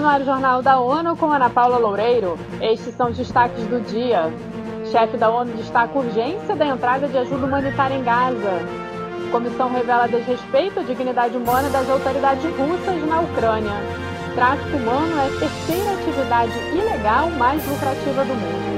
No ar o Jornal da ONU com Ana Paula Loureiro. Estes são os destaques do dia. Chefe da ONU destaca urgência da entrada de ajuda humanitária em Gaza. Comissão revela desrespeito à dignidade humana das autoridades russas na Ucrânia. Tráfico humano é a terceira atividade ilegal mais lucrativa do mundo.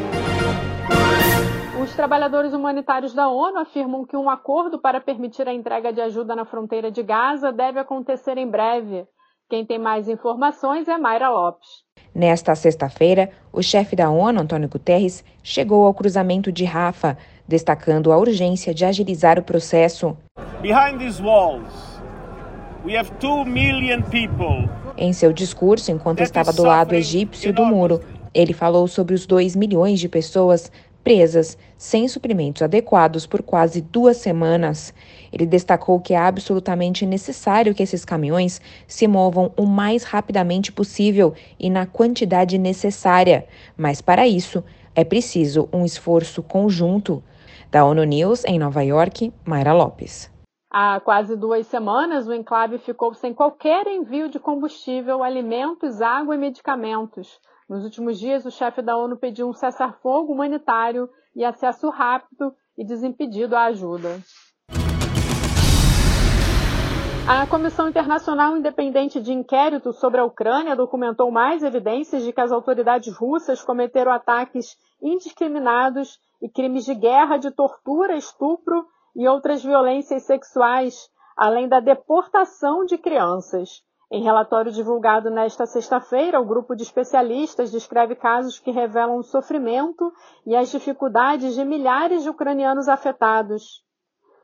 Os trabalhadores humanitários da ONU afirmam que um acordo para permitir a entrega de ajuda na fronteira de Gaza deve acontecer em breve. Quem tem mais informações é Mayra Lopes. Nesta sexta-feira, o chefe da ONU, Antônio Guterres, chegou ao cruzamento de Rafa, destacando a urgência de agilizar o processo. Behind these walls, we have two million people. Em seu discurso, enquanto estava do lado egípcio do muro, ele falou sobre os 2 milhões de pessoas presas sem suprimentos adequados por quase duas semanas. Ele destacou que é absolutamente necessário que esses caminhões se movam o mais rapidamente possível e na quantidade necessária, mas para isso é preciso um esforço conjunto. Da ONU News, em Nova York, Mayra Lopes. Há quase duas semanas, o enclave ficou sem qualquer envio de combustível, alimentos, água e medicamentos. Nos últimos dias, o chefe da ONU pediu um cessar-fogo humanitário e acesso rápido e desimpedido à ajuda. A Comissão Internacional Independente de Inquérito sobre a Ucrânia documentou mais evidências de que as autoridades russas cometeram ataques indiscriminados e crimes de guerra, de tortura, estupro e outras violências sexuais, além da deportação de crianças. Em relatório divulgado nesta sexta-feira, o grupo de especialistas descreve casos que revelam o sofrimento e as dificuldades de milhares de ucranianos afetados.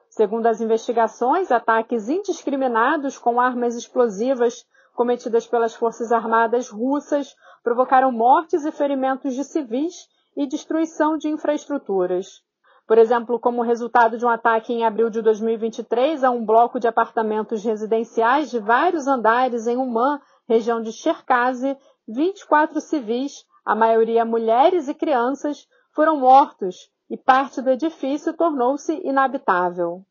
Segundo as investigações, ataques indiscriminados com armas explosivas cometidas pelas Forças Armadas russas provocaram mortes e ferimentos de civis e destruição de infraestruturas. Por exemplo, como resultado de um ataque em abril de 2023 a um bloco de apartamentos residenciais de vários andares em Umã, região de Cherkazy, 24 civis, a maioria mulheres e crianças, foram mortos e parte do edifício tornou-se inabitável.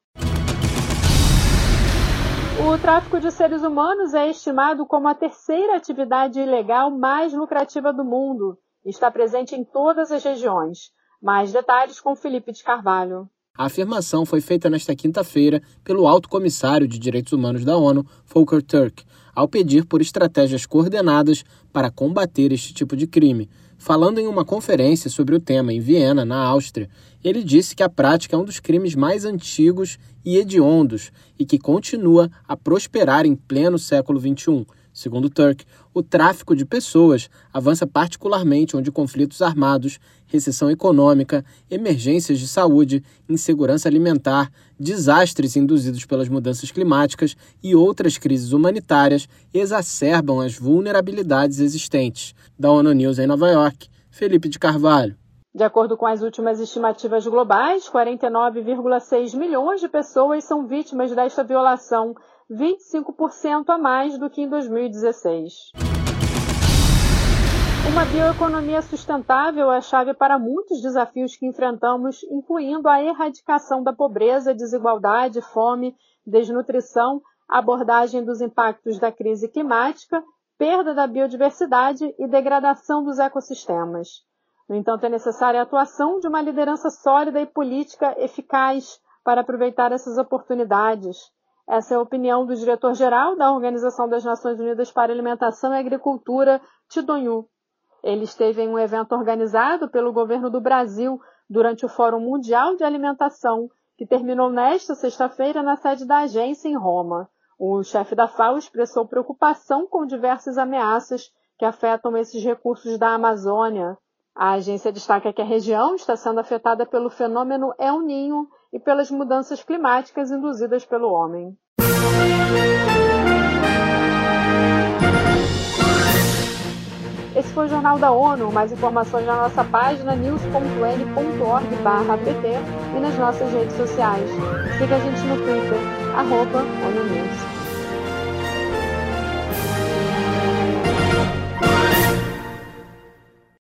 O tráfico de seres humanos é estimado como a terceira atividade ilegal mais lucrativa do mundo e está presente em todas as regiões. Mais detalhes com Felipe de Carvalho. A afirmação foi feita nesta quinta-feira pelo alto comissário de direitos humanos da ONU, Volker Turk, ao pedir por estratégias coordenadas para combater este tipo de crime. Falando em uma conferência sobre o tema em Viena, na Áustria, ele disse que a prática é um dos crimes mais antigos e hediondos e que continua a prosperar em pleno século XXI. Segundo Turk, o tráfico de pessoas avança particularmente onde conflitos armados, recessão econômica, emergências de saúde, insegurança alimentar, desastres induzidos pelas mudanças climáticas e outras crises humanitárias exacerbam as vulnerabilidades existentes. Da ONU News em Nova York, Felipe de Carvalho. De acordo com as últimas estimativas globais, 49,6 milhões de pessoas são vítimas desta violação 25% a mais do que em 2016. Uma bioeconomia sustentável é a chave para muitos desafios que enfrentamos, incluindo a erradicação da pobreza, desigualdade, fome, desnutrição, abordagem dos impactos da crise climática, perda da biodiversidade e degradação dos ecossistemas. No entanto, é necessária a atuação de uma liderança sólida e política eficaz para aproveitar essas oportunidades. Essa é a opinião do diretor-geral da Organização das Nações Unidas para Alimentação e Agricultura, Tidonhu. Ele esteve em um evento organizado pelo governo do Brasil durante o Fórum Mundial de Alimentação, que terminou nesta sexta-feira na sede da agência em Roma. O chefe da FAO expressou preocupação com diversas ameaças que afetam esses recursos da Amazônia. A agência destaca que a região está sendo afetada pelo fenômeno El Ninho e pelas mudanças climáticas induzidas pelo homem. Esse foi o Jornal da ONU. Mais informações na nossa página news.n.org/pt e nas nossas redes sociais. Siga a gente no Twitter, arroba ONU News.